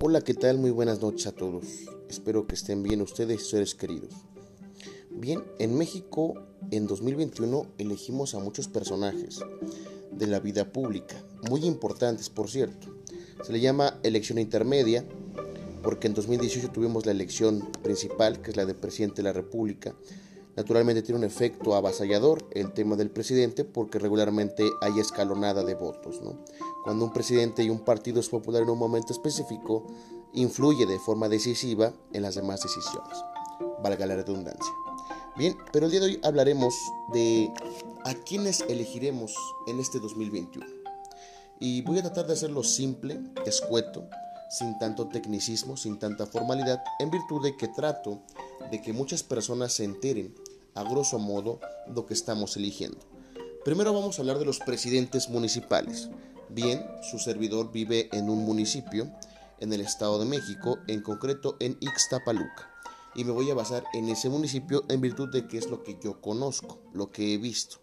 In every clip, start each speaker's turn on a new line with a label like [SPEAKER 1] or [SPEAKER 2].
[SPEAKER 1] Hola, ¿qué tal? Muy buenas noches a todos. Espero que estén bien ustedes y seres queridos. Bien, en México en 2021 elegimos a muchos personajes de la vida pública, muy importantes por cierto. Se le llama elección intermedia porque en 2018 tuvimos la elección principal, que es la de presidente de la República. Naturalmente tiene un efecto avasallador el tema del presidente porque regularmente hay escalonada de votos. ¿no? Cuando un presidente y un partido es popular en un momento específico, influye de forma decisiva en las demás decisiones. Valga la redundancia. Bien, pero el día de hoy hablaremos de a quiénes elegiremos en este 2021. Y voy a tratar de hacerlo simple, escueto, sin tanto tecnicismo, sin tanta formalidad, en virtud de que trato de que muchas personas se enteren, a grosso modo, lo que estamos eligiendo. Primero vamos a hablar de los presidentes municipales. Bien, su servidor vive en un municipio en el Estado de México, en concreto en Ixtapaluca. Y me voy a basar en ese municipio en virtud de que es lo que yo conozco, lo que he visto.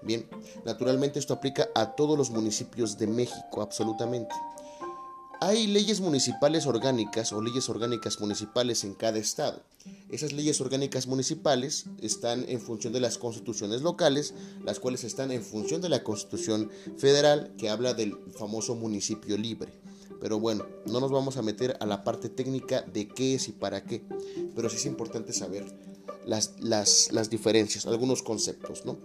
[SPEAKER 1] Bien, naturalmente esto aplica a todos los municipios de México, absolutamente. Hay leyes municipales orgánicas o leyes orgánicas municipales en cada estado. Esas leyes orgánicas municipales están en función de las constituciones locales, las cuales están en función de la constitución federal que habla del famoso municipio libre. Pero bueno, no nos vamos a meter a la parte técnica de qué es y para qué, pero sí es importante saber las, las, diferencias, algunos conceptos, ¿no?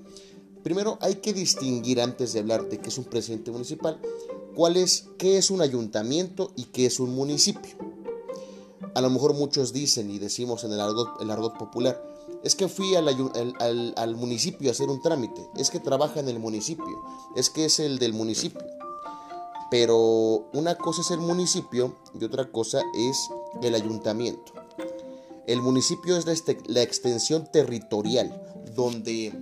[SPEAKER 1] Primero hay que distinguir antes de hablar de qué es un presidente municipal, cuál es, qué es un ayuntamiento y qué es un municipio. A lo mejor muchos dicen y decimos en el argot, el popular, es que fui al, al, al, municipio a hacer un trámite, es que trabaja en el municipio, es que es el del municipio. Pero una cosa es el municipio y otra cosa es el ayuntamiento. El municipio es la, este, la extensión territorial donde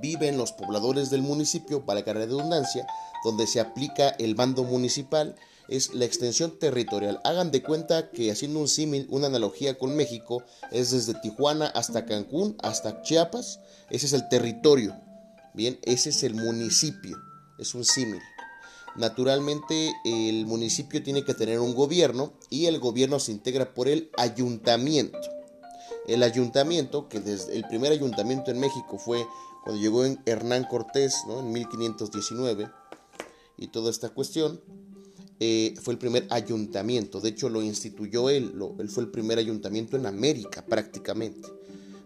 [SPEAKER 1] viven los pobladores del municipio, para la redundancia, donde se aplica el bando municipal, es la extensión territorial. Hagan de cuenta que haciendo un símil, una analogía con México, es desde Tijuana hasta Cancún, hasta Chiapas, ese es el territorio. Bien, ese es el municipio, es un símil. Naturalmente el municipio tiene que tener un gobierno y el gobierno se integra por el ayuntamiento. El ayuntamiento, que desde el primer ayuntamiento en México fue cuando llegó Hernán Cortés, ¿no? en 1519, y toda esta cuestión, eh, fue el primer ayuntamiento. De hecho, lo instituyó él, él fue el primer ayuntamiento en América prácticamente.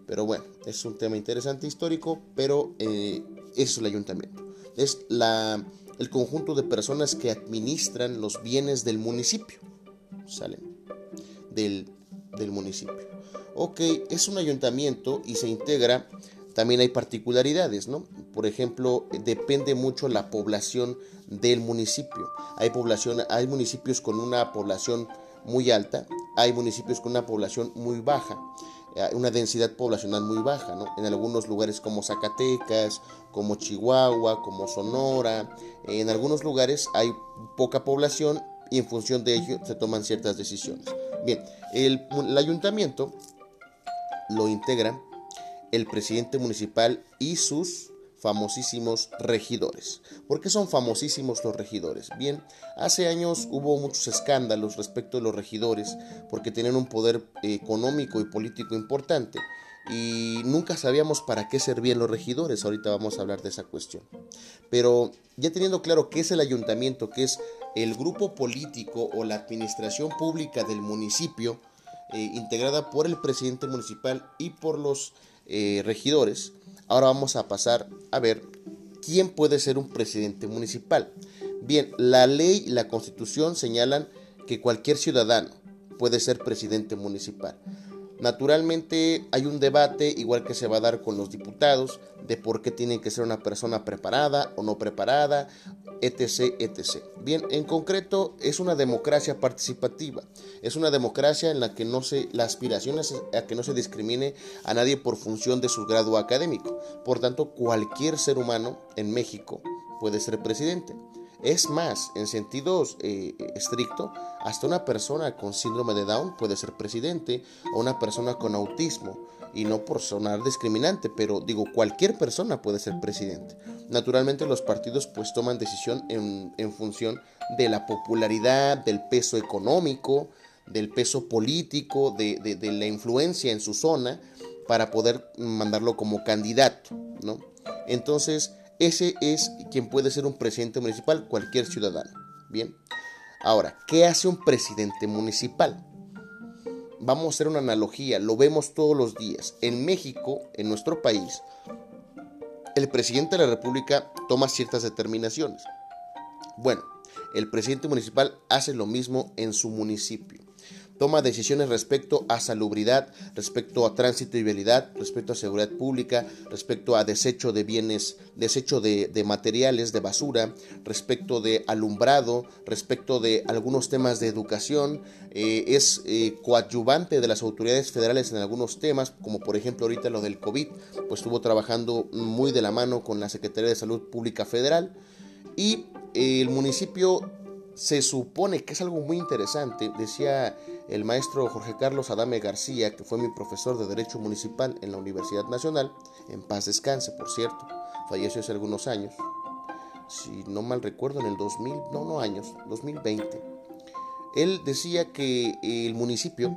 [SPEAKER 1] Pero bueno, es un tema interesante histórico, pero eh, es el ayuntamiento. Es la, el conjunto de personas que administran los bienes del municipio. Salen del, del municipio. Ok, es un ayuntamiento y se integra también hay particularidades, ¿no? Por ejemplo, depende mucho la población del municipio. Hay, población, hay municipios con una población muy alta, hay municipios con una población muy baja, eh, una densidad poblacional muy baja, ¿no? En algunos lugares como Zacatecas, como Chihuahua, como Sonora, en algunos lugares hay poca población y en función de ello se toman ciertas decisiones. Bien, el, el ayuntamiento lo integra el presidente municipal y sus famosísimos regidores. ¿Por qué son famosísimos los regidores? Bien, hace años hubo muchos escándalos respecto de los regidores porque tenían un poder económico y político importante y nunca sabíamos para qué servían los regidores. Ahorita vamos a hablar de esa cuestión. Pero ya teniendo claro qué es el ayuntamiento, qué es el grupo político o la administración pública del municipio, eh, integrada por el presidente municipal y por los eh, regidores, ahora vamos a pasar a ver quién puede ser un presidente municipal. Bien, la ley y la constitución señalan que cualquier ciudadano puede ser presidente municipal. Naturalmente hay un debate, igual que se va a dar con los diputados, de por qué tiene que ser una persona preparada o no preparada, etc, etc. Bien, en concreto es una democracia participativa, es una democracia en la que no se, la aspiración es a que no se discrimine a nadie por función de su grado académico. Por tanto, cualquier ser humano en México puede ser presidente. Es más, en sentido eh, estricto, hasta una persona con síndrome de Down puede ser presidente o una persona con autismo. Y no por sonar discriminante, pero digo, cualquier persona puede ser presidente. Naturalmente los partidos pues toman decisión en, función de la popularidad, del peso económico, del peso político, de, de, la influencia en su zona para poder mandarlo como candidato, ¿no? Entonces, ese es quien puede ser un presidente municipal, cualquier ciudadano. Bien. Ahora, ¿qué hace un presidente municipal? Vamos a hacer una analogía, lo vemos todos los días. En México, en nuestro país, el presidente de la República toma ciertas determinaciones. Bueno, el presidente municipal hace lo mismo en su municipio toma decisiones respecto a salubridad, respecto a tránsito y vialidad, respecto a seguridad pública, respecto a desecho de bienes, desecho de, materiales, de basura, respecto de alumbrado, respecto de algunos temas de educación, eh, es eh, coadyuvante de las autoridades federales en algunos temas, como por ejemplo ahorita lo del COVID, pues estuvo trabajando muy de la mano con la Secretaría de Salud Pública Federal y el municipio se supone que es algo muy interesante, decía el maestro Jorge Carlos Adame García, que fue mi profesor de Derecho Municipal en la Universidad Nacional, en paz descanse, por cierto, falleció hace algunos años, si no mal recuerdo, en el 2000, no, no años, 2020. Él decía que el municipio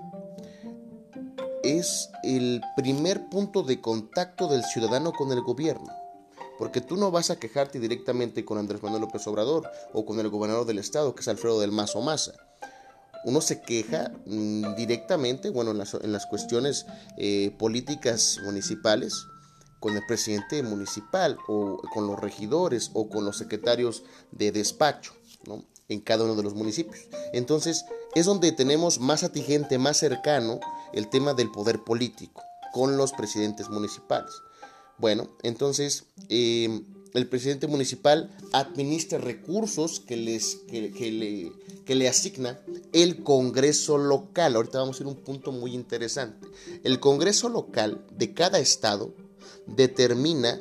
[SPEAKER 1] es el primer punto de contacto del ciudadano con el gobierno. Porque tú no vas a quejarte directamente con Andrés Manuel López Obrador o con el gobernador del estado, que es Alfredo del Mazo Maza uno se queja mm, directamente, bueno, en las, cuestiones eh, políticas municipales, con el presidente municipal o con los regidores o con los secretarios de despacho, ¿no? En cada uno de los municipios. Entonces, es donde tenemos más atigente, más cercano el tema del poder político con los presidentes municipales. Bueno, entonces, eh, el presidente municipal administra recursos que, les, que, le, que le asigna el Congreso local. Ahorita vamos a ir a un punto muy interesante. El Congreso local de cada estado determina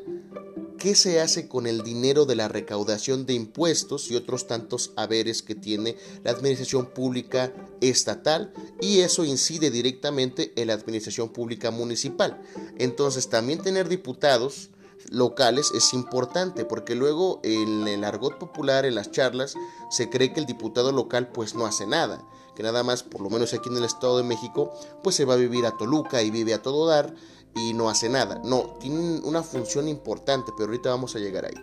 [SPEAKER 1] qué se hace con el dinero de la recaudación de impuestos y otros tantos haberes que tiene la administración pública estatal y eso incide directamente en la administración pública municipal. Entonces también tener diputados locales es importante porque luego en el argot popular, en las charlas, se cree que el diputado local pues no hace nada, que nada más, por lo menos aquí en el Estado de México, pues se va a vivir a Toluca y vive a todo dar y no hace nada. No, tienen una función importante, pero ahorita vamos a llegar ahí.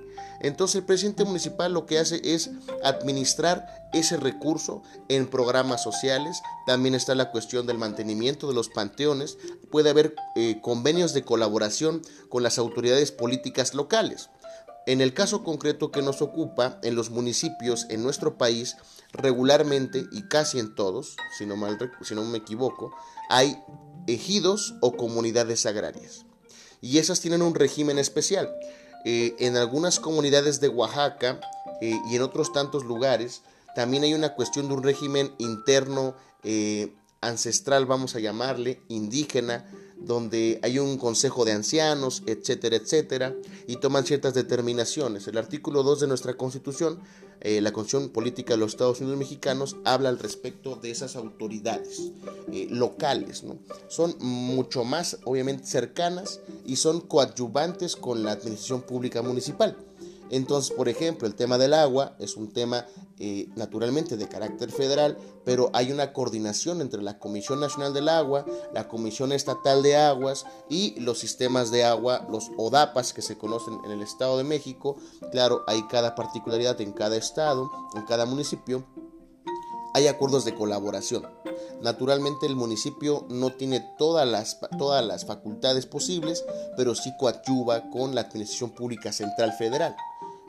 [SPEAKER 1] Entonces el presidente municipal lo que hace es administrar ese recurso en programas sociales. También está la cuestión del mantenimiento de los panteones. Puede haber eh, convenios de colaboración con las autoridades políticas locales. En el caso concreto que nos ocupa, en los municipios en nuestro país, regularmente y casi en todos, si no, mal, si no me equivoco, hay ejidos o comunidades agrarias. Y esas tienen un régimen especial. Eh, en algunas comunidades de Oaxaca eh, y en otros tantos lugares también hay una cuestión de un régimen interno eh, ancestral, vamos a llamarle, indígena, donde hay un consejo de ancianos, etcétera, etcétera, y toman ciertas determinaciones. El artículo 2 de nuestra constitución, eh, la Constitución Política de los Estados Unidos Mexicanos, habla al respecto de esas autoridades eh, locales. ¿no? Son mucho más, obviamente, cercanas y son coadyuvantes con la administración pública municipal. Entonces, por ejemplo, el tema del agua es un tema eh, naturalmente de carácter federal, pero hay una coordinación entre la Comisión Nacional del Agua, la Comisión Estatal de Aguas y los sistemas de agua, los ODAPAS que se conocen en el Estado de México. Claro, hay cada particularidad en cada estado, en cada municipio. Hay acuerdos de colaboración. Naturalmente el municipio no tiene todas las, todas las facultades posibles, pero sí coadyuva con la Administración Pública Central Federal.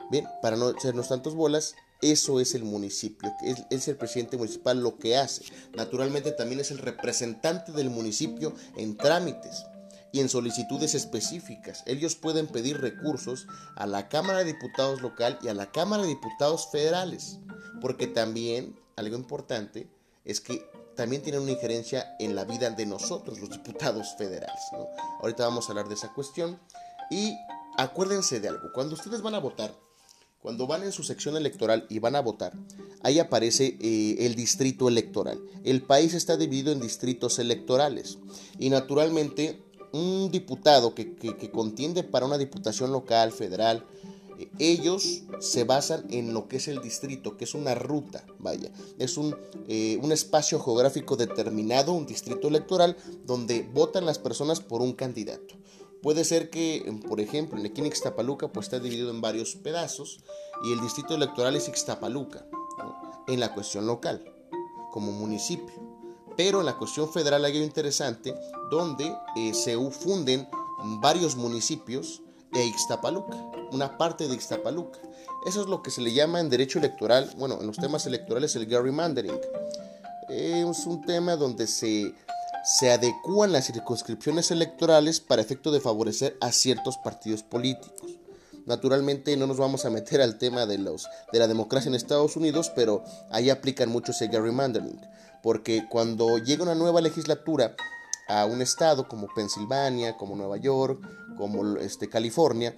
[SPEAKER 1] Bien, para no echarnos tantos bolas, eso es el municipio, es, el presidente municipal lo que hace. Naturalmente también es el representante del municipio en trámites y en solicitudes específicas. Ellos pueden pedir recursos a la Cámara de Diputados local y a la Cámara de Diputados federales, porque también algo importante es que también tienen una injerencia en la vida de nosotros, los diputados federales. Ahorita vamos a hablar de esa cuestión y acuérdense de algo, cuando ustedes van a votar, Cuando van en su sección electoral y van a votar, ahí aparece eh, el distrito electoral. El país está dividido en distritos electorales y naturalmente un diputado que, contiende para una diputación local, federal, eh, ellos se basan en lo que es el distrito, que es una ruta, vaya, es un, eh, un, espacio geográfico determinado, un distrito electoral, donde votan las personas por un candidato. Puede ser que, por ejemplo, en aquí en Ixtapaluca pues está dividido en varios pedazos y el distrito electoral es Ixtapaluca, en la cuestión local, como municipio. Pero en la cuestión federal hay algo interesante donde eh, se funden varios municipios de Ixtapaluca, una parte de Ixtapaluca. Eso es lo que se le llama en derecho electoral, bueno, en los temas electorales el gerrymandering. Es un tema donde se se adecúan las circunscripciones electorales para efecto de favorecer a ciertos partidos políticos. Naturalmente no nos vamos a meter al tema de, los, de la democracia en Estados Unidos, pero ahí aplican mucho ese gerrymandering, porque cuando llega una nueva legislatura a un estado como Pensilvania, como Nueva York, como este, California,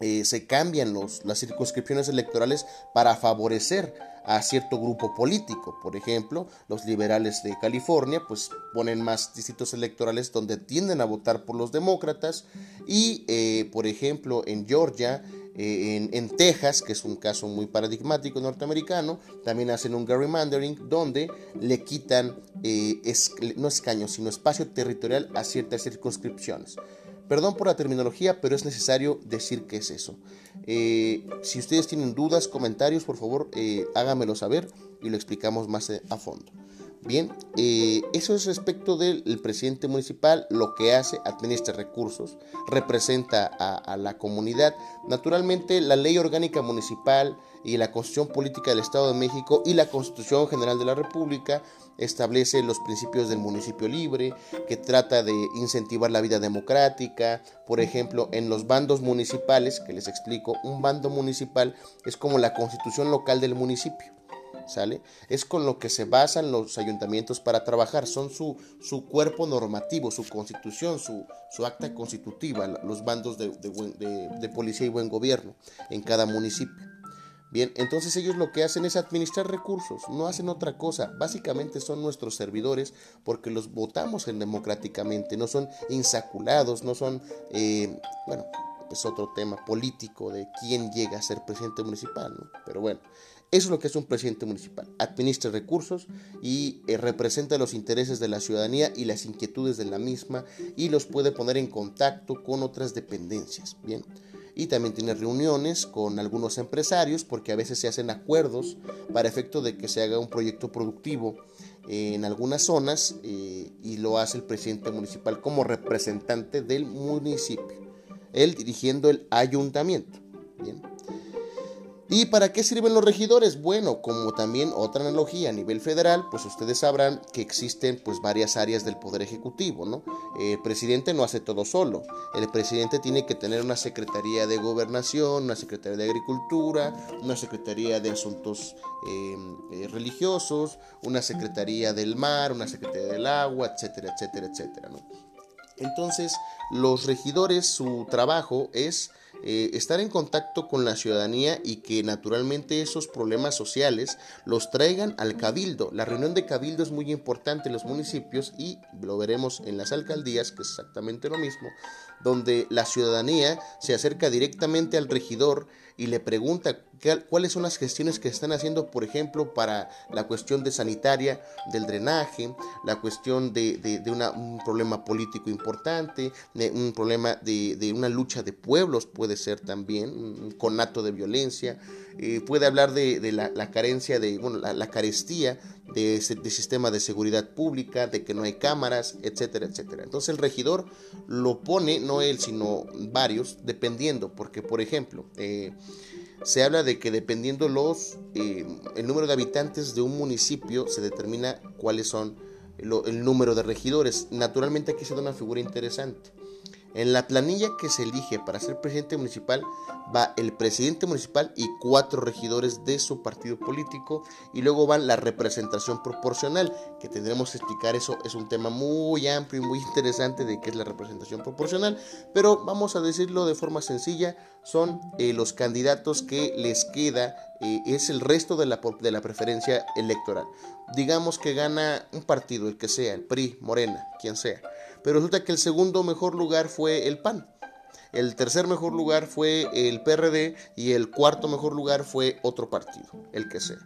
[SPEAKER 1] eh, se cambian los, las circunscripciones electorales para favorecer a cierto grupo político. Por ejemplo, los liberales de California pues ponen más distritos electorales donde tienden a votar por los demócratas y eh, por ejemplo en Georgia eh, en, Texas, que es un caso muy paradigmático norteamericano, también hacen un gerrymandering donde le quitan no escaños, sino espacio territorial a ciertas circunscripciones. Perdón por la terminología, pero es necesario decir qué es eso. Eh, si ustedes tienen dudas, comentarios, por favor, eh, háganmelo saber y lo explicamos más eh, a fondo. Bien, eso es respecto del presidente municipal, lo que hace, administra recursos, representa a, la comunidad. Naturalmente, la ley orgánica municipal y la Constitución Política del Estado de México y la Constitución General de la República establece los principios del municipio libre, que trata de incentivar la vida democrática. Por ejemplo, en los bandos municipales, que les explico, un bando municipal es como la constitución local del municipio. ¿Sale? Es con lo que se basan los ayuntamientos para trabajar, son su, su cuerpo normativo, su constitución, su, su acta constitutiva, los bandos de, de policía y buen gobierno en cada municipio. Bien, entonces ellos lo que hacen es administrar recursos, no hacen otra cosa. Básicamente son nuestros servidores porque los votamos en democráticamente, no son insaculados, no son, eh, bueno, es otro tema político de quién llega a ser presidente municipal, ¿no? Pero bueno, eso es lo que es un presidente municipal. Administra recursos y eh, representa los intereses de la ciudadanía y las inquietudes de la misma y los puede poner en contacto con otras dependencias. Bien y también tiene reuniones con algunos empresarios porque a veces se hacen acuerdos para efecto de que se haga un proyecto productivo en algunas zonas eh, y lo hace el presidente municipal como representante del municipio, él dirigiendo el ayuntamiento. Bien. ¿Y para qué sirven los regidores? Bueno, como también otra analogía a nivel federal, pues ustedes sabrán que existen pues varias áreas del poder ejecutivo, ¿no? El presidente no hace todo solo. El presidente tiene que tener una secretaría de gobernación, una secretaría de agricultura, una secretaría de asuntos em, eh, religiosos, una secretaría del mar, una secretaría del agua, etcétera, etcétera, etcétera, ¿no? Entonces, los regidores, su trabajo es eh, estar en contacto con la ciudadanía y que naturalmente esos problemas sociales los traigan al cabildo. La reunión de cabildo es muy importante en los municipios y lo veremos en las alcaldías, que es exactamente lo mismo, donde la ciudadanía se acerca directamente al regidor y le pregunta cuáles son las gestiones que están haciendo, por ejemplo, para la cuestión de sanitaria, del drenaje, la cuestión de, un problema político importante, un problema de, una lucha de pueblos, puede ser también, un conato de violencia, eh, puede hablar de, la, carencia, de bueno, la, carestía de, de, sistema de seguridad pública, de que no hay cámaras, etcétera, etcétera. Entonces el regidor lo pone, no él, sino varios, dependiendo, porque por ejemplo, eh, se habla de que dependiendo los eh, el número de habitantes de un municipio se determina cuáles son el número de regidores. Naturalmente aquí se da una figura interesante. En la planilla que se elige para ser presidente municipal va el presidente municipal y cuatro regidores de su partido político y luego va la representación proporcional, que tendremos que explicar eso, es un tema muy amplio y muy interesante de qué es la representación proporcional, pero vamos a decirlo de forma sencilla, son eh, los candidatos que les queda, eh, es el resto de la, de la preferencia electoral. Digamos que gana un partido, el que sea, el PRI, Morena, quien sea pero resulta que el segundo mejor lugar fue el PAN. El tercer mejor lugar fue el PRD y el cuarto mejor lugar fue otro partido, el que sea.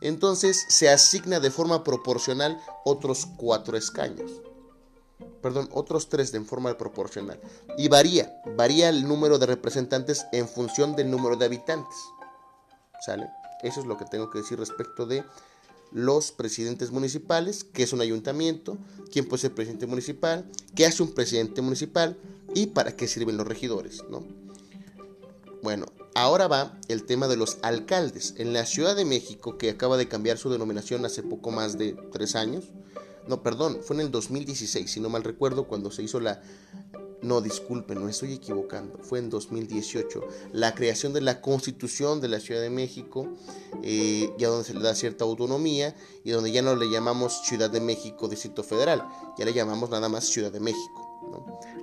[SPEAKER 1] Entonces se asigna de forma proporcional otros cuatro escaños. Perdón, otros tres de forma proporcional. Y varía, varía el número de representantes en función del número de habitantes. ¿Sale? Eso es lo que tengo que decir respecto de los presidentes municipales, qué es un ayuntamiento, quién puede ser presidente municipal, qué hace un presidente municipal y para qué sirven los regidores, ¿no? Bueno, ahora va el tema de los alcaldes. En la Ciudad de México, que acaba de cambiar su denominación hace poco más de tres años, no, perdón, fue en el 2016, si no mal recuerdo, cuando se hizo la no, disculpen, no estoy equivocando. Fue en 2018. La creación de la Constitución de la Ciudad de México, eh, ya donde se le da cierta autonomía y donde ya no le llamamos Ciudad de México Distrito Federal, ya le llamamos nada más Ciudad de México.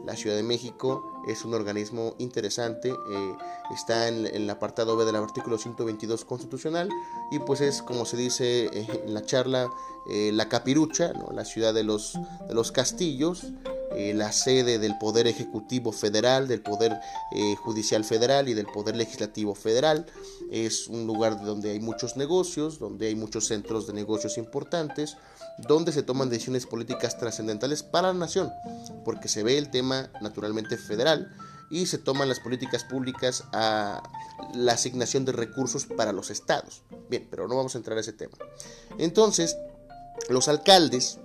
[SPEAKER 1] La Ciudad de México es un organismo interesante, eh, está en, el apartado B del artículo 122 constitucional y pues es como se dice eh, en la charla la capirucha, la ciudad de los, de los castillos, eh, la sede del Poder Ejecutivo Federal, del Poder eh, Judicial Federal y del Poder Legislativo Federal. Es un lugar donde hay muchos negocios, donde hay muchos centros de negocios importantes, donde se toman decisiones políticas trascendentales para la nación, porque se ve el tema naturalmente federal y se toman las políticas públicas a la asignación de recursos para los estados. Bien, pero no vamos a entrar a ese tema. Entonces, los alcaldes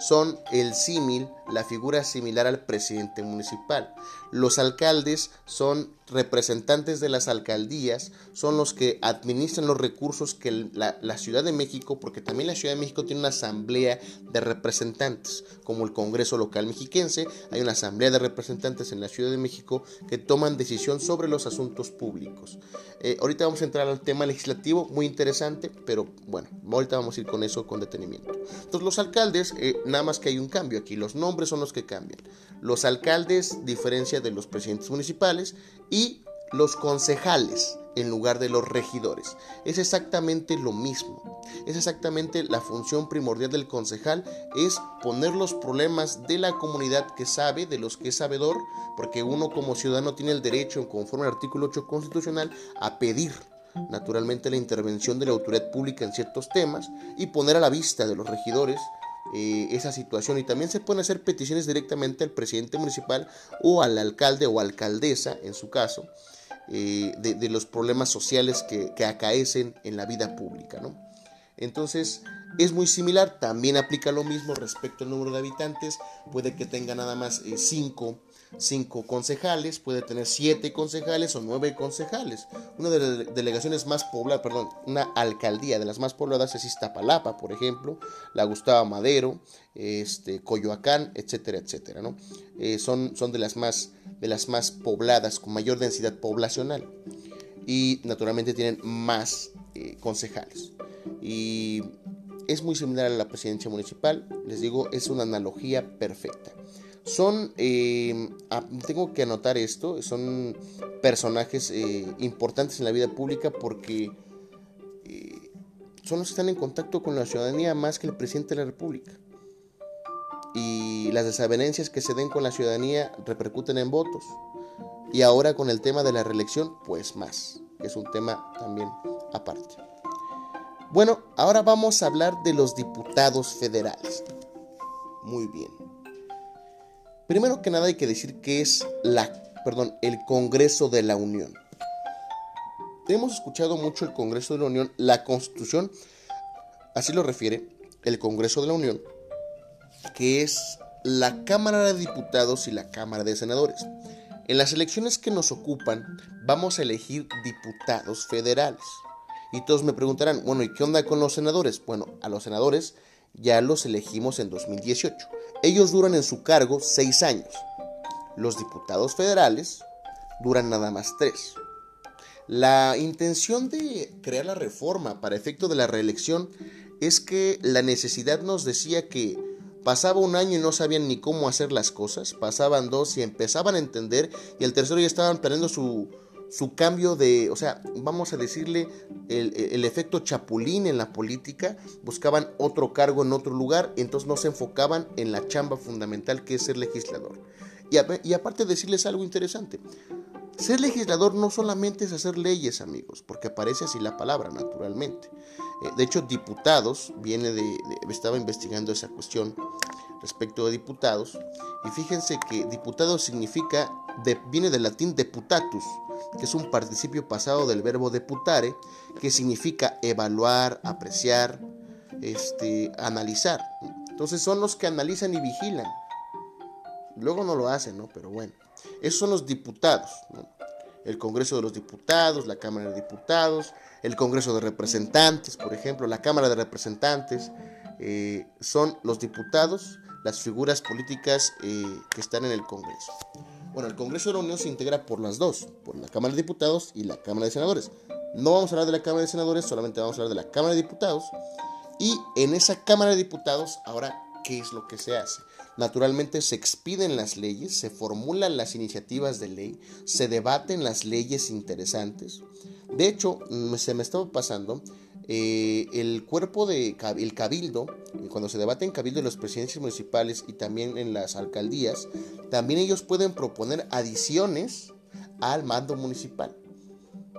[SPEAKER 1] son el símil, la figura similar al presidente municipal. Los alcaldes son representantes de las alcaldías, son los que administran los recursos que la, Ciudad de México, porque también la Ciudad de México tiene una asamblea de representantes, como el Congreso local mexiquense, hay una asamblea de representantes en la Ciudad de México que toman decisión sobre los asuntos públicos. Eh, ahorita vamos a entrar al tema legislativo, muy interesante, pero bueno, ahorita vamos a ir con eso con detenimiento. Entonces los alcaldes, eh, nada más que hay un cambio aquí, los nombres son los que cambian. Los alcaldes diferencia de los presidentes municipales y los concejales en lugar de los regidores. Es exactamente lo mismo. Es exactamente la función primordial del concejal, es poner los problemas de la comunidad que sabe, de los que es sabedor, porque uno como ciudadano tiene el derecho, conforme al artículo 8 constitucional, a pedir naturalmente la intervención de la autoridad pública en ciertos temas y poner a la vista de los regidores eh, esa situación y también se pueden hacer peticiones directamente al presidente municipal o al alcalde o alcaldesa en su caso eh, de, los problemas sociales que, que, acaecen en la vida pública ¿no? entonces es muy similar también aplica lo mismo respecto al número de habitantes puede que tenga nada más 5 eh, cinco concejales, puede tener siete concejales o nueve concejales. Una de las delegaciones más pobladas, perdón, una alcaldía de las más pobladas es Iztapalapa, por ejemplo, la Gustavo Madero, este, Coyoacán, etcétera, etcétera, ¿no? Eh, son, son de, las más, de las más pobladas, con mayor densidad poblacional. Y naturalmente tienen más eh, concejales. Y es muy similar a la presidencia municipal, les digo, es una analogía perfecta. Son, eh, tengo que anotar esto, son personajes eh, importantes en la vida pública porque eh, son los que están en contacto con la ciudadanía más que el presidente de la República. Y las desavenencias que se den con la ciudadanía repercuten en votos. Y ahora con el tema de la reelección, pues más, es un tema también aparte. Bueno, ahora vamos a hablar de los diputados federales. Muy bien. Primero que nada hay que decir que es la, perdón, el Congreso de la Unión. Hemos escuchado mucho el Congreso de la Unión, la Constitución, así lo refiere el Congreso de la Unión, que es la Cámara de Diputados y la Cámara de Senadores. En las elecciones que nos ocupan vamos a elegir diputados federales. Y todos me preguntarán, bueno, ¿y qué onda con los senadores? Bueno, a los senadores ya los elegimos en 2018. Ellos duran en su cargo seis años. Los diputados federales duran nada más tres. La intención de crear la reforma para efecto de la reelección es que la necesidad nos decía que pasaba un año y no sabían ni cómo hacer las cosas, pasaban dos y empezaban a entender y el tercero ya estaban planeando su, su cambio de, o sea, vamos a decirle el, efecto chapulín en la política, buscaban otro cargo en otro lugar, entonces no se enfocaban en la chamba fundamental que es ser legislador. Y, y aparte decirles algo interesante, ser legislador no solamente es hacer leyes, amigos, porque aparece así la palabra, naturalmente. Eh, de hecho, diputados, viene de, estaba investigando esa cuestión respecto de diputados, y fíjense que diputado significa, viene del latín deputatus, que es un participio pasado del verbo deputare, que significa evaluar, apreciar, este, analizar. Entonces son los que analizan y vigilan. Luego no lo hacen, ¿no? Pero bueno. Esos son los diputados. El Congreso de los Diputados, la Cámara de Diputados, el Congreso de Representantes, por ejemplo, la Cámara de Representantes, eh, son los diputados, las figuras políticas eh, que están en el Congreso. Bueno, el Congreso de la Unión se integra por las dos, por la Cámara de Diputados y la Cámara de Senadores. No vamos a hablar de la Cámara de Senadores, solamente vamos a hablar de la Cámara de Diputados. Y en esa Cámara de Diputados, ahora, ¿qué es lo que se hace? Naturalmente se expiden las leyes, se formulan las iniciativas de ley, se debaten las leyes interesantes. De hecho, se me estaba pasando eh, el cuerpo de el cabildo, eh, cuando se debate en cabildo en las presidencias municipales y también en las alcaldías, también ellos pueden proponer adiciones al mando municipal.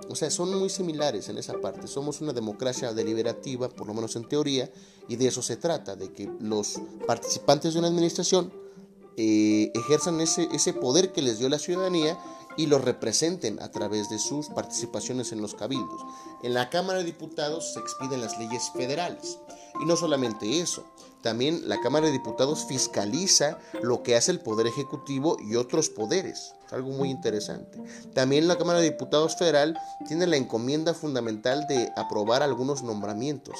[SPEAKER 1] O sea, son muy similares en esa parte. Somos una democracia deliberativa, por lo menos en teoría, y de eso se trata, de que los participantes de una administración eh, ejerzan ese, ese poder que les dio la ciudadanía y lo representen a través de sus participaciones en los cabildos. En la Cámara de Diputados se expiden las leyes federales. Y no solamente eso, también la Cámara de Diputados fiscaliza lo que hace el Poder Ejecutivo y otros poderes. Algo muy interesante. También la Cámara de Diputados Federal tiene la encomienda fundamental de aprobar algunos nombramientos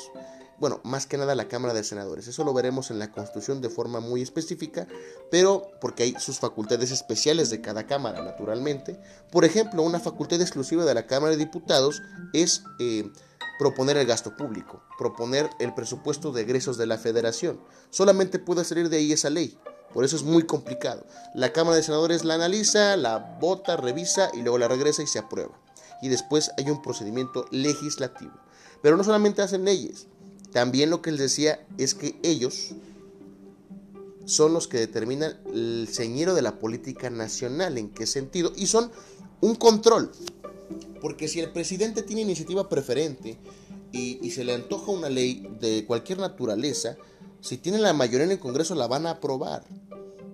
[SPEAKER 1] bueno, más que nada la Cámara de Senadores. Eso lo veremos en la Constitución de forma muy específica, pero porque hay sus facultades especiales de cada Cámara, naturalmente. Por ejemplo, una facultad exclusiva de la Cámara de Diputados es eh, proponer el gasto público, proponer el presupuesto de egresos de la Federación. Solamente puede salir de ahí esa ley. Por eso es muy complicado. La Cámara de Senadores la analiza, la vota, revisa y luego la regresa y se aprueba. Y después hay un procedimiento legislativo. Pero no solamente hacen leyes, también lo que les decía es que ellos son los que determinan el señero de la política nacional, en qué sentido, y son un control. Porque si el presidente tiene iniciativa preferente y, se le antoja una ley de cualquier naturaleza, si tiene la mayoría en el Congreso la van a aprobar.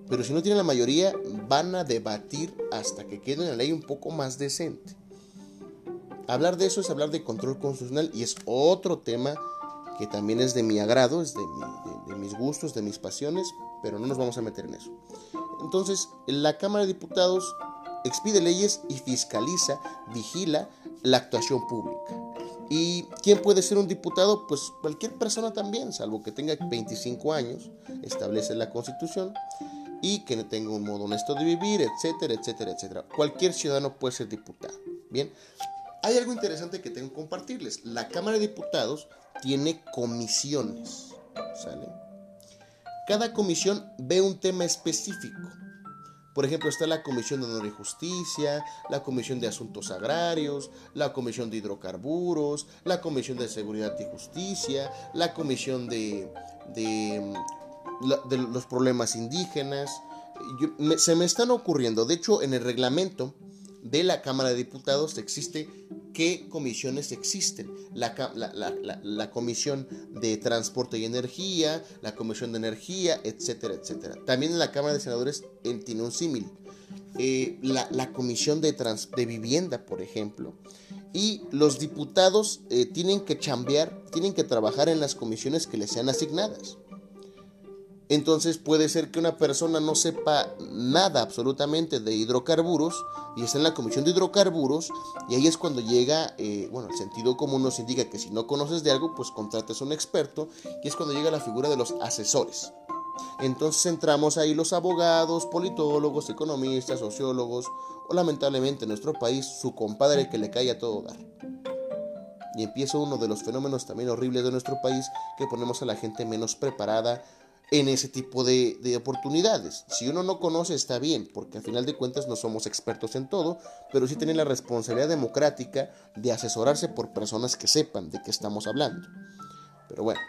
[SPEAKER 1] Pero si no tiene la mayoría, van a debatir hasta que quede una ley un poco más decente. Hablar de eso es hablar de control constitucional y es otro tema que también es de mi agrado, es de, mis gustos, de mis pasiones, pero no nos vamos a meter en eso. Entonces, la Cámara de Diputados expide leyes y fiscaliza, vigila la actuación pública. ¿Y quién puede ser un diputado? Pues cualquier persona también, salvo que tenga 25 años, establece la Constitución, y que tenga un modo honesto de vivir, etcétera, etcétera, etcétera. Cualquier ciudadano puede ser diputado. Bien, hay algo interesante que tengo que compartirles. La Cámara de Diputados tiene comisiones. ¿Sale? Cada comisión ve un tema específico. Por ejemplo, está la Comisión de Honor y Justicia, la Comisión de Asuntos Agrarios, la Comisión de Hidrocarburos, la Comisión de Seguridad y Justicia, la Comisión de, de, los problemas indígenas. se me están ocurriendo, de hecho, en el reglamento de la Cámara de Diputados existe qué comisiones existen. La, Comisión de Transporte y Energía, la Comisión de Energía, etcétera, etcétera. También en la Cámara de Senadores tiene un símil. Eh, la, Comisión de, de Vivienda, por ejemplo. Y los diputados eh, tienen que chambear, tienen que trabajar en las comisiones que les sean asignadas. Entonces puede ser que una persona no sepa nada absolutamente de hidrocarburos y está en la comisión de hidrocarburos y ahí es cuando llega, eh, bueno, el sentido común nos indica que si no conoces de algo, pues contrates a un experto y es cuando llega la figura de los asesores. Entonces entramos ahí los abogados, politólogos, economistas, sociólogos, o lamentablemente en nuestro país su compadre que le cae a todo dar. Y empieza uno de los fenómenos también horribles de nuestro país que ponemos a la gente menos preparada en ese tipo de, oportunidades. Si uno no conoce está bien, porque al final de cuentas no somos expertos en todo, pero sí tienen la responsabilidad democrática de asesorarse por personas que sepan de qué estamos hablando. Pero bueno,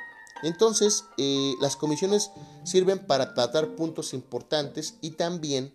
[SPEAKER 1] entonces eh, las comisiones sirven para tratar puntos importantes y también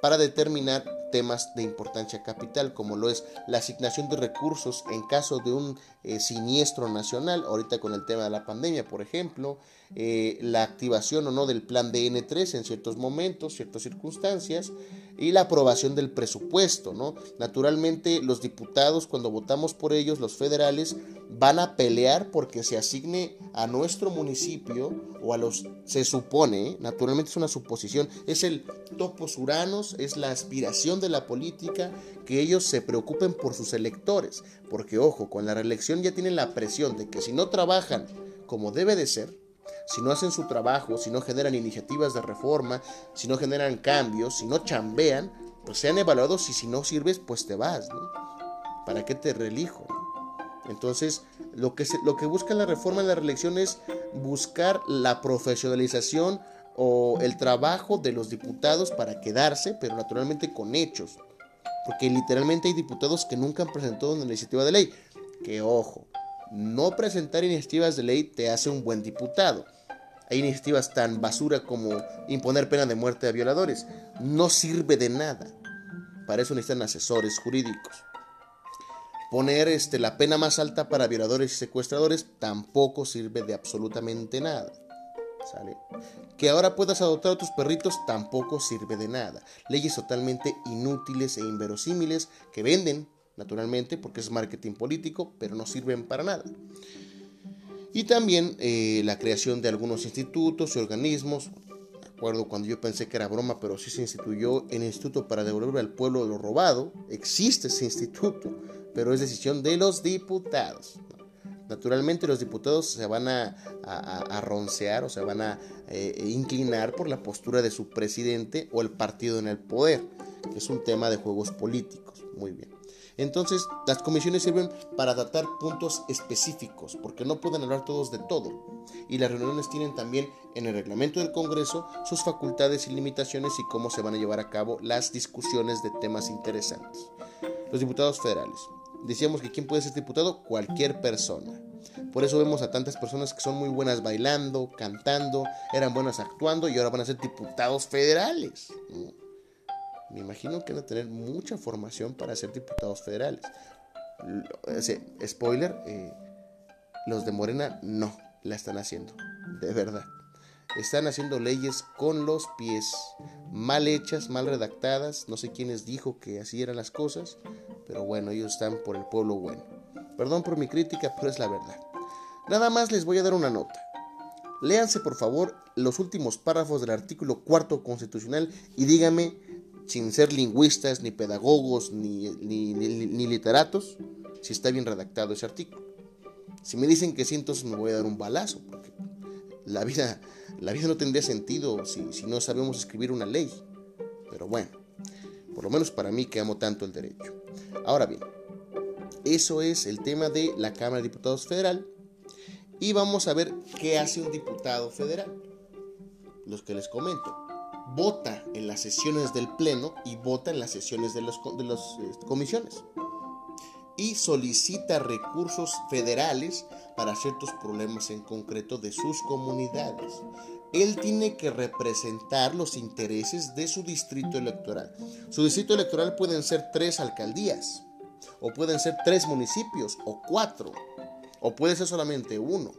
[SPEAKER 1] para determinar temas de importancia capital, como lo es la asignación de recursos en caso de un eh, siniestro nacional, ahorita con el tema de la pandemia, por ejemplo, eh, la activación o no del plan DN3 en ciertos momentos, ciertas circunstancias, y la aprobación del presupuesto, ¿no? Naturalmente, los diputados, cuando votamos por ellos, los federales, van a pelear porque se asigne a nuestro municipio o a los, se supone, naturalmente es una suposición, es el topos uranos, es la aspiración de la política, que ellos se preocupen por sus electores, porque ojo, con la reelección ya tienen la presión de que si no trabajan como debe de ser, si no hacen su trabajo, si no generan iniciativas de reforma, si no generan cambios, si no chambean, pues sean evaluados y si no sirves, pues te vas. ¿Para qué te reelijo? Entonces, lo que, lo que busca la reforma en la reelección es buscar la profesionalización o el trabajo de los diputados para quedarse, pero naturalmente con hechos. Porque literalmente hay diputados que nunca han presentado una iniciativa de ley. Que ojo, no presentar iniciativas de ley te hace un buen diputado. Hay iniciativas tan basura como imponer pena de muerte a violadores. No sirve de nada. Para eso necesitan asesores jurídicos. Poner este, la pena más alta para violadores y secuestradores tampoco sirve de absolutamente nada. Que ahora puedas adoptar a tus perritos tampoco sirve de nada. Leyes totalmente inútiles e inverosímiles que venden, naturalmente, porque es marketing político, pero no sirven para nada. Y también eh, la creación de algunos institutos y organismos. De cuando yo pensé que era broma, pero sí se instituyó el Instituto para devolver al pueblo lo robado. Existe ese instituto, pero es decisión de los diputados. Naturalmente los diputados se van a, roncear o se van a eh, inclinar por la postura de su presidente o el partido en el poder, que es un tema de juegos políticos. Muy bien. Entonces, las comisiones sirven para tratar puntos específicos, porque no pueden hablar todos de todo. Y las reuniones tienen también en el reglamento del Congreso sus facultades y limitaciones y cómo se van a llevar a cabo las discusiones de temas interesantes. Los diputados federales. Decíamos que quién puede ser diputado, cualquier persona. Por eso vemos a tantas personas que son muy buenas bailando, cantando, eran buenas actuando y ahora van a ser diputados federales. Me imagino que van a tener mucha formación para ser diputados federales. Spoiler, eh, los de Morena no la están haciendo, de verdad. Están haciendo leyes con los pies, mal hechas, mal redactadas. No sé quiénes dijo que así eran las cosas, pero bueno, ellos están por el pueblo bueno. Perdón por mi crítica, pero es la verdad. Nada más les voy a dar una nota. Léanse por favor los últimos párrafos del artículo cuarto constitucional y díganme, sin ser lingüistas, ni pedagogos, ni, ni, literatos, si está bien redactado ese artículo. Si me dicen que sí, entonces me voy a dar un balazo, porque la vida, la vida no tendría sentido si, no sabemos escribir una ley. Pero bueno, por lo menos para mí que amo tanto el derecho. Ahora bien, eso es el tema de la Cámara de Diputados Federal. Y vamos a ver qué hace un diputado federal. Los que les comento. Vota en las sesiones del Pleno y vota en las sesiones de, las este, comisiones. Y solicita recursos federales para ciertos problemas en concreto de sus comunidades. Él tiene que representar los intereses de su distrito electoral. Su distrito electoral pueden ser tres alcaldías, o pueden ser tres municipios, o cuatro, o puede ser solamente uno,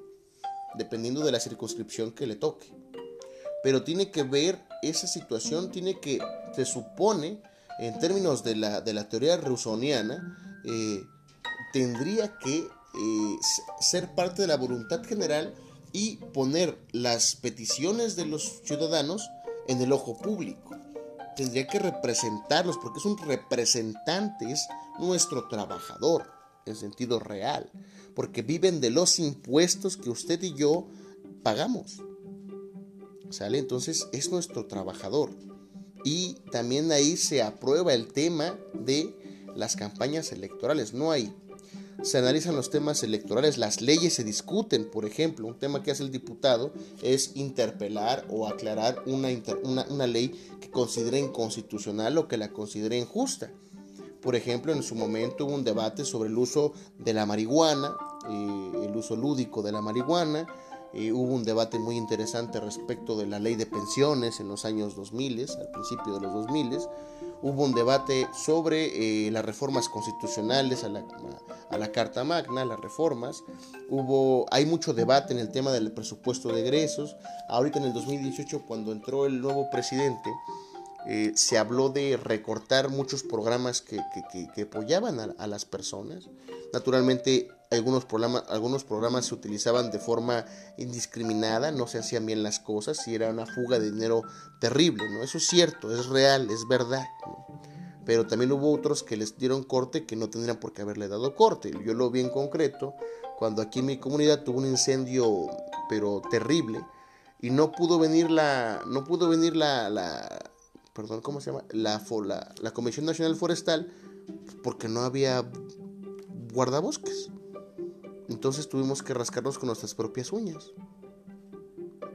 [SPEAKER 1] dependiendo de la circunscripción que le toque. Pero tiene que ver esa situación, tiene que, se supone, en términos de la, de la teoría rusoniana, eh, tendría que eh, ser parte de la voluntad general y poner las peticiones de los ciudadanos en el ojo público. Tendría que representarlos porque es un representante, es nuestro trabajador en sentido real, porque viven de los impuestos que usted y yo pagamos. ¿Sale? Entonces es nuestro trabajador. Y también ahí se aprueba el tema de las campañas electorales. No hay. Se analizan los temas electorales, las leyes se discuten. Por ejemplo, un tema que hace el diputado es interpelar o aclarar una, una, ley que considere inconstitucional o que la considere injusta. Por ejemplo, en su momento hubo un debate sobre el uso de la marihuana, eh, el uso lúdico de la marihuana, hubo un debate muy interesante respecto de la ley de pensiones en los años 2000, al principio de los 2000. Hubo un debate sobre eh, las reformas constitucionales a la, a la, Carta Magna, las reformas. Hubo, hay mucho debate en el tema del presupuesto de egresos. Ahorita en el 2018, cuando entró el nuevo presidente, eh, se habló de recortar muchos programas que, apoyaban a, las personas. Naturalmente, algunos programas, algunos programas se utilizaban de forma indiscriminada, no se hacían bien las cosas y era una fuga de dinero terrible. ¿no? Eso es cierto, es real, es verdad. Pero también hubo otros que les dieron corte que no tendrían por qué haberle dado corte. Yo lo vi en concreto cuando aquí en mi comunidad tuvo un incendio, pero terrible, y no pudo venir la, no pudo venir la perdón, ¿cómo se llama? La, la, la Comisión Nacional Forestal, porque no había guardabosques. Entonces tuvimos que rascarnos con nuestras propias uñas.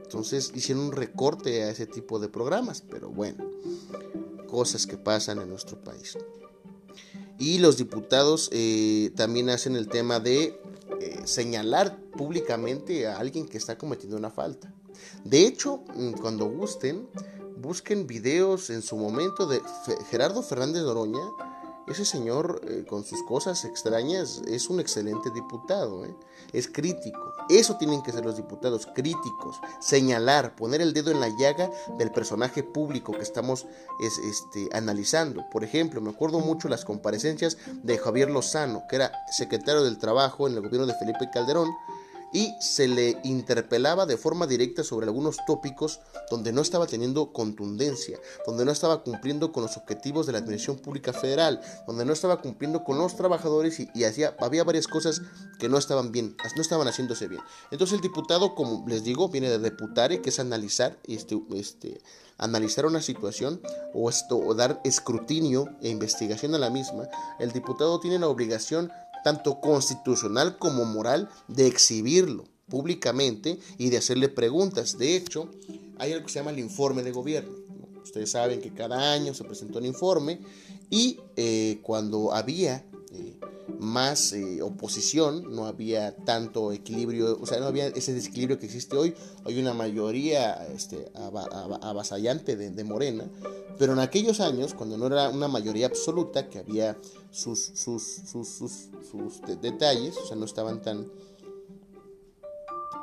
[SPEAKER 1] Entonces hicieron un recorte a ese tipo de programas, pero bueno, cosas que pasan en nuestro país. Y los diputados eh, también hacen el tema de eh, señalar públicamente a alguien que está cometiendo una falta. De hecho, mm, cuando gusten, busquen videos en su momento de Gerardo Fernández Doroña. Ese señor eh, con sus cosas extrañas es un excelente diputado, ¿eh? es crítico. Eso tienen que ser los diputados, críticos, señalar, poner el dedo en la llaga del personaje público que estamos este, analizando. Por ejemplo, me acuerdo mucho las comparecencias de Javier Lozano, que era secretario del Trabajo en el gobierno de Felipe Calderón, y se le interpelaba de forma directa sobre algunos tópicos donde no estaba teniendo contundencia, donde no estaba cumpliendo con los objetivos de la Administración Pública Federal, donde no estaba cumpliendo con los trabajadores y, hacía, había varias cosas que no estaban bien, no estaban haciéndose bien. Entonces el diputado, como les digo, viene de deputare, que es analizar, este, este, analizar una situación o, esto, o dar escrutinio e investigación a la misma. El diputado tiene la obligación tanto constitucional como moral, de exhibirlo públicamente y de hacerle preguntas. De hecho, hay algo que se llama el informe de gobierno. Ustedes saben que cada año se presenta un informe y eh, cuando había más eh, oposición, no había tanto equilibrio, o sea, no había ese desequilibrio que existe hoy, hay una mayoría este, avasallante de, Morena, pero en aquellos años, cuando no era una mayoría absoluta, que había sus, sus, sus, detalles, o sea, no estaban tan...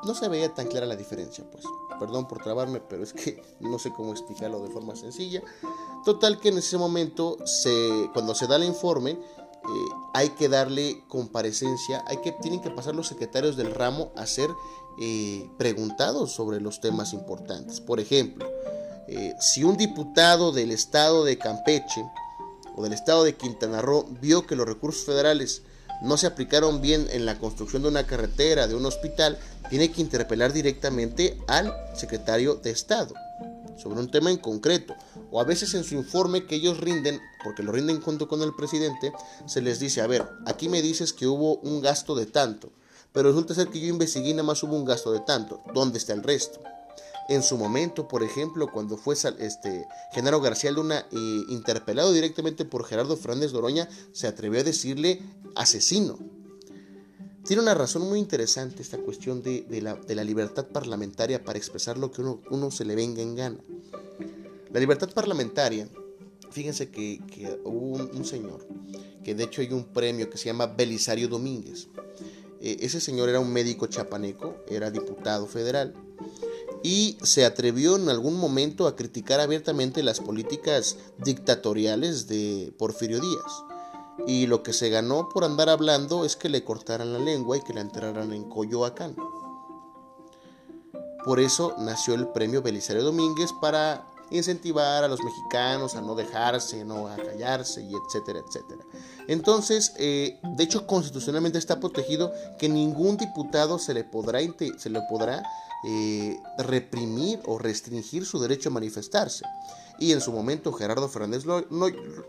[SPEAKER 1] No se veía tan clara la diferencia, pues. Perdón por trabarme, pero es que no sé cómo explicarlo de forma sencilla. Total que en ese momento, se, cuando se da el informe, eh, hay que darle comparecencia, hay que, tienen que pasar los secretarios del ramo a ser eh, preguntados sobre los temas importantes. Por ejemplo, eh, si un diputado del estado de Campeche o del estado de Quintana Roo vio que los recursos federales no se aplicaron bien en la construcción de una carretera, de un hospital, tiene que interpelar directamente al secretario de Estado sobre un tema en concreto, o a veces en su informe que ellos rinden, porque lo rinden junto con el presidente, se les dice, a ver, aquí me dices que hubo un gasto de tanto, pero resulta ser que yo investigué y nada más hubo un gasto de tanto, ¿dónde está el resto? En su momento, por ejemplo, cuando fue este, Genaro García Luna eh, interpelado directamente por Gerardo Fernández Doroña, se atrevió a decirle asesino. Tiene una razón muy interesante esta cuestión de, la, libertad parlamentaria para expresar lo que uno, se le venga en gana. La libertad parlamentaria, fíjense que, hubo un, señor, que de hecho hay un premio que se llama Belisario Domínguez. Eh, ese señor era un médico chapaneco, era diputado federal y se atrevió en algún momento a criticar abiertamente las políticas dictatoriales de Porfirio Díaz y lo que se ganó por andar hablando es que le cortaran la lengua y que la enterraran en Coyoacán. Por eso nació el premio Belisario Domínguez para incentivar a los mexicanos a no dejarse, no a callarse y etcétera, etcétera. Entonces, eh, de hecho, constitucionalmente está protegido que ningún diputado se le podrá, se le podrá eh, reprimir o restringir su derecho a manifestarse. Y en su momento Gerardo Fernández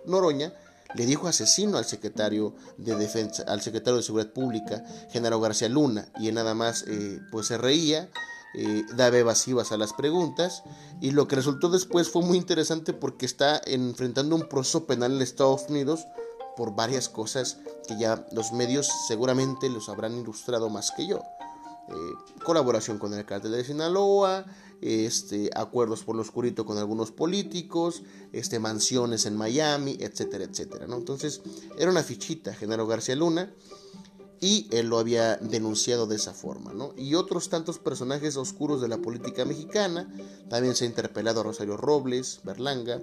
[SPEAKER 1] Noroña le dijo asesino al secretario de defensa, al secretario de seguridad pública, Genaro García Luna, y él nada más eh, pues se reía, eh, daba evasivas a las preguntas, y lo que resultó después fue muy interesante porque está enfrentando un proceso penal en Estados Unidos por varias cosas que ya los medios seguramente los habrán ilustrado más que yo. Eh, colaboración con el cártel de Sinaloa, este, acuerdos por lo oscurito con algunos políticos, este, mansiones en Miami, etcétera, etcétera. ¿no? Entonces era una fichita, Genaro García Luna, y él lo había denunciado de esa forma, ¿no? Y otros tantos personajes oscuros de la política mexicana, también se ha interpelado a Rosario Robles, Berlanga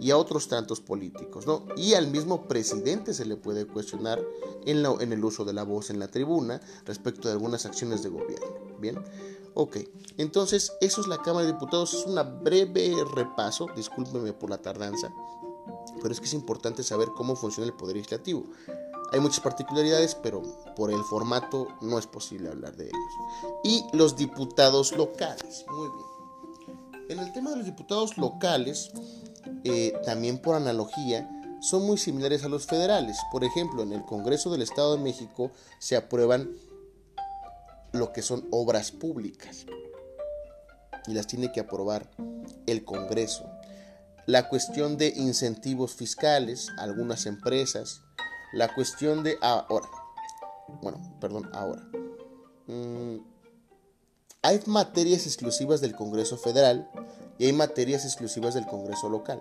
[SPEAKER 1] y a otros tantos políticos, ¿no? Y al mismo presidente se le puede cuestionar en, el uso de la voz en la tribuna respecto de algunas acciones de gobierno, ¿bien? Ok, entonces eso es la Cámara de Diputados, es un breve repaso, discúlpeme por la tardanza, pero es que es importante saber cómo funciona el Poder Legislativo. Hay muchas particularidades, pero por el formato no es posible hablar de ellos. Y los diputados locales, muy bien. En el tema de los diputados locales, eh, también por analogía, son muy similares a los federales. Por ejemplo, en el Congreso del Estado de México se aprueban lo que son obras públicas y las tiene que aprobar el Congreso. La cuestión de incentivos fiscales, algunas empresas, la cuestión de ahora, bueno, perdón, ahora. Mm, hay materias exclusivas del Congreso Federal y hay materias exclusivas del Congreso local.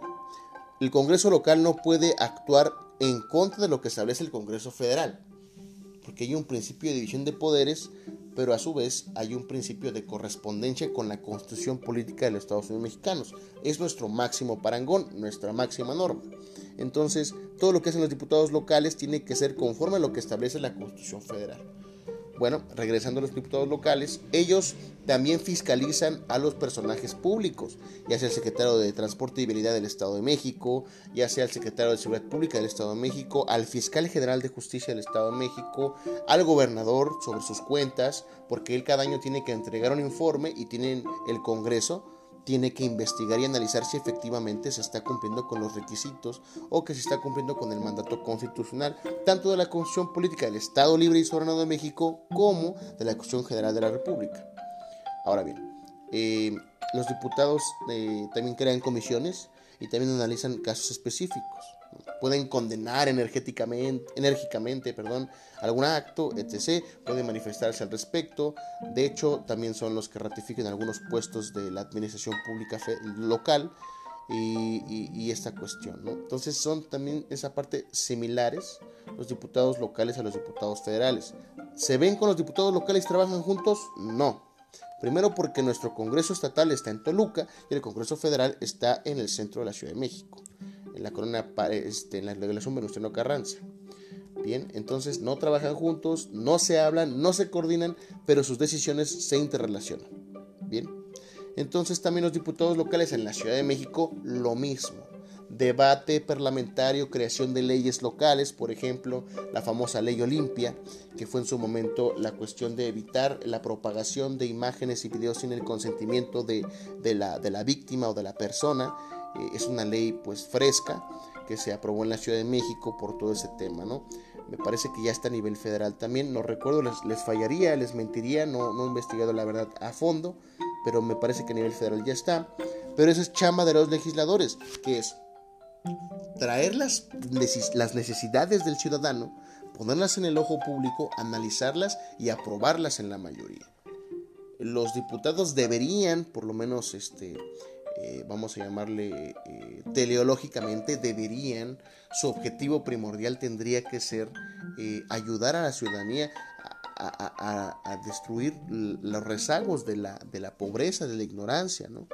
[SPEAKER 1] El Congreso local no puede actuar en contra de lo que establece el Congreso Federal, porque hay un principio de división de poderes pero a su vez hay un principio de correspondencia con la constitución política de los Estados Unidos mexicanos. Es nuestro máximo parangón, nuestra máxima norma. Entonces, todo lo que hacen los diputados locales tiene que ser conforme a lo que establece la constitución federal. Bueno, regresando a los diputados locales, ellos también fiscalizan a los personajes públicos, ya sea el secretario de Transporte y Vialidad del Estado de México, ya sea el secretario de Seguridad Pública del Estado de México, al fiscal general de Justicia del Estado de México, al gobernador sobre sus cuentas, porque él cada año tiene que entregar un informe y tienen el Congreso tiene que investigar y analizar si efectivamente se está cumpliendo con los requisitos o que se está cumpliendo con el mandato constitucional, tanto de la Constitución Política del Estado Libre y Soberano de México como de la Constitución General de la República. Ahora bien, eh, los diputados eh, también crean comisiones y también analizan casos específicos pueden condenar energéticamente, enérgicamente perdón, algún acto, etc. Pueden manifestarse al respecto. De hecho, también son los que ratifiquen algunos puestos de la administración pública local y, esta cuestión. Entonces son también esa parte similares los diputados locales a los diputados federales. ¿Se ven con los diputados locales trabajan juntos? No. Primero porque nuestro Congreso Estatal está en Toluca y el Congreso Federal está en el centro de la Ciudad de México en la corona, este, en la regulación Venustiano Carranza. Bien, entonces no trabajan juntos, no se hablan, no se coordinan, pero sus decisiones se interrelacionan. Bien, entonces también los diputados locales en la Ciudad de México, lo mismo. Debate parlamentario, creación de leyes locales, por ejemplo, la famosa ley Olimpia, que fue en su momento la cuestión de evitar la propagación de imágenes y videos sin el consentimiento de, la, de la víctima o de la persona eh, es una ley pues fresca que se aprobó en la Ciudad de México por todo ese tema, ¿no? Me parece que ya está a nivel federal también, no recuerdo, les, fallaría, les mentiría, no, no he investigado la verdad a fondo, pero me parece que a nivel federal ya está. Pero eso es chamba de los legisladores, que es traer las, las necesidades del ciudadano, ponerlas en el ojo público, analizarlas y aprobarlas en la mayoría. Los diputados deberían, por lo menos, este, eh, vamos a llamarle eh, teleológicamente, deberían, su objetivo primordial tendría que ser eh, ayudar a la ciudadanía a, destruir los rezagos de la, de la, pobreza, de la ignorancia, ¿no?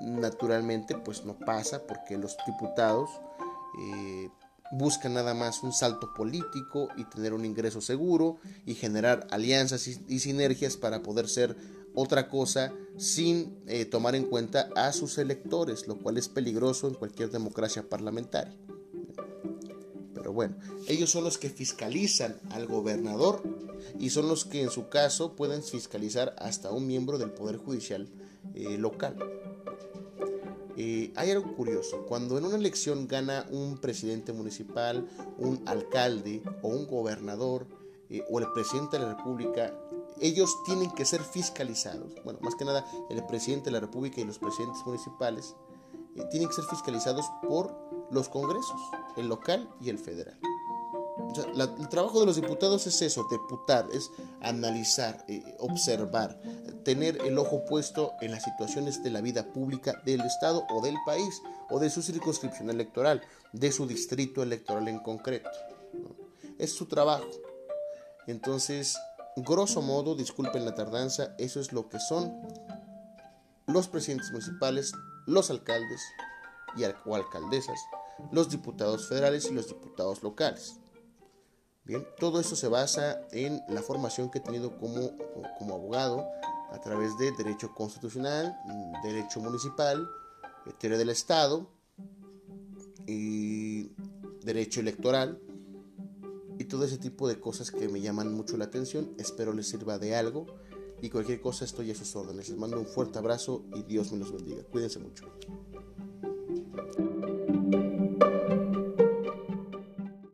[SPEAKER 1] naturalmente, pues no pasa porque los diputados buscan nada más un salto político y tener un ingreso seguro y generar alianzas y sinergias para poder ser otra cosa sin eh, tomar en cuenta a sus electores, lo cual es peligroso en cualquier democracia parlamentaria. Pero bueno, ellos son los que fiscalizan al gobernador y son los que en su caso pueden fiscalizar hasta un miembro del Poder Judicial eh, local. Eh, hay algo curioso, cuando en una elección gana un presidente municipal, un alcalde o un gobernador o el presidente de la República, ellos tienen que ser fiscalizados. Bueno, más que nada el presidente de la República y los presidentes municipales eh, tienen que ser fiscalizados por los congresos, el local y el federal. el trabajo de los diputados es eso, deputar, es analizar, eh, observar, tener el ojo puesto en las situaciones de la vida pública del Estado o del país, o de su circunscripción electoral, de su distrito electoral en concreto. Es su trabajo. Entonces, grosso modo, disculpen la tardanza, eso es lo que son los presidentes municipales, los alcaldes y o alcaldesas, los diputados federales y los diputados locales. Bien, todo eso se basa en la formación que he tenido como, como abogado a través de derecho constitucional, derecho municipal, teoría del Estado y derecho electoral y todo ese tipo de cosas que me llaman mucho la atención. Espero les sirva de algo y cualquier cosa estoy a sus órdenes. Les mando un fuerte abrazo y Dios me los bendiga. Cuídense mucho.